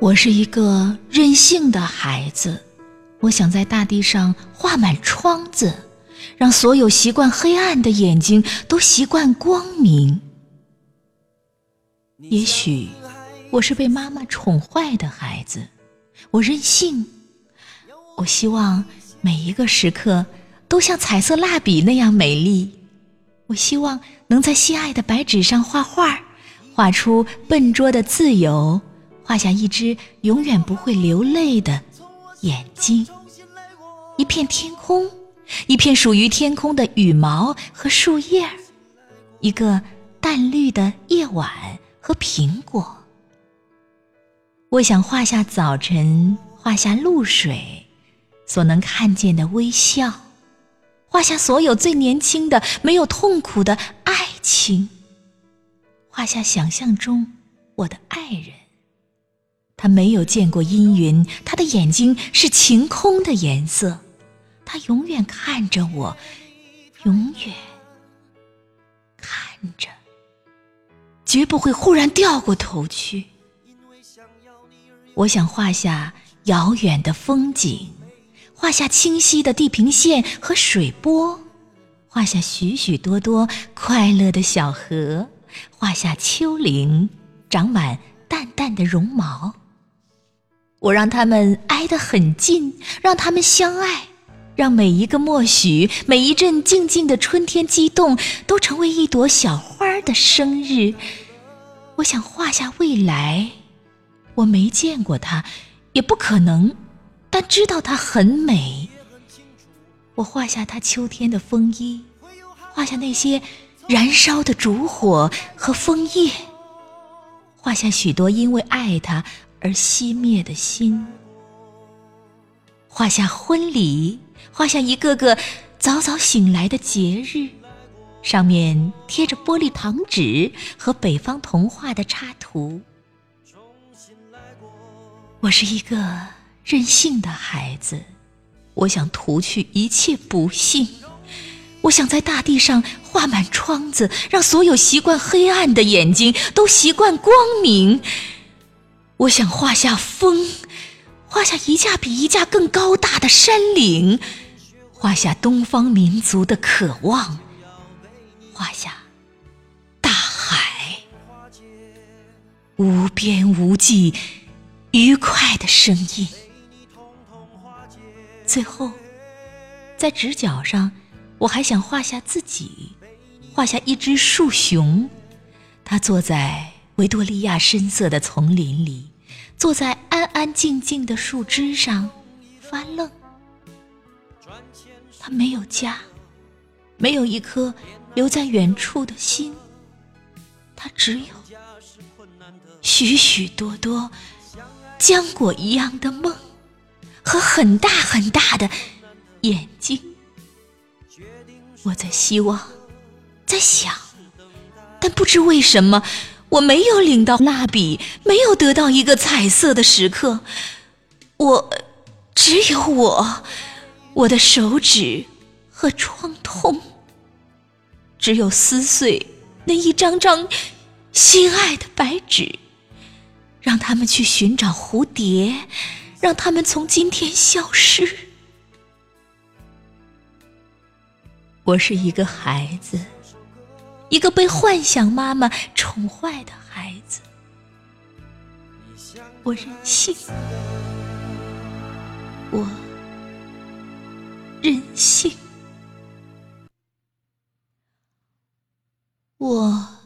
我是一个任性的孩子，我想在大地上画满窗子，让所有习惯黑暗的眼睛都习惯光明。也许我是被妈妈宠坏的孩子，我任性，我希望每一个时刻都像彩色蜡笔那样美丽。我希望能在心爱的白纸上画画，画出笨拙的自由。画下一只永远不会流泪的眼睛，一片天空，一片属于天空的羽毛和树叶一个淡绿的夜晚和苹果。我想画下早晨，画下露水所能看见的微笑，画下所有最年轻的、没有痛苦的爱情，画下想象中我的爱人。他没有见过阴云，他的眼睛是晴空的颜色，他永远看着我，永远看着，绝不会忽然掉过头去。我想画下遥远的风景，画下清晰的地平线和水波，画下许许多多快乐的小河，画下丘陵长满淡淡的绒毛。我让他们挨得很近，让他们相爱，让每一个默许，每一阵静静的春天激动，都成为一朵小花的生日。我想画下未来，我没见过它，也不可能，但知道它很美。我画下它秋天的风衣，画下那些燃烧的烛火和枫叶，画下许多因为爱它。而熄灭的心，画下婚礼，画下一个个早早醒来的节日，上面贴着玻璃糖纸和北方童话的插图。我是一个任性的孩子，我想涂去一切不幸，我想在大地上画满窗子，让所有习惯黑暗的眼睛都习惯光明。我想画下风，画下一架比一架更高大的山岭，画下东方民族的渴望，画下大海，无边无际、愉快的声音。最后，在直角上，我还想画下自己，画下一只树熊，它坐在。维多利亚深色的丛林里，坐在安安静静的树枝上发愣。他没有家，没有一颗留在远处的心，他只有许许多多浆果一样的梦和很大很大的眼睛。我在希望，在想，但不知为什么。我没有领到蜡笔，没有得到一个彩色的时刻。我只有我，我的手指和创痛，只有撕碎那一张张心爱的白纸，让他们去寻找蝴蝶，让他们从今天消失。我是一个孩子。一个被幻想妈妈宠坏的孩子，我任性，我任性，我。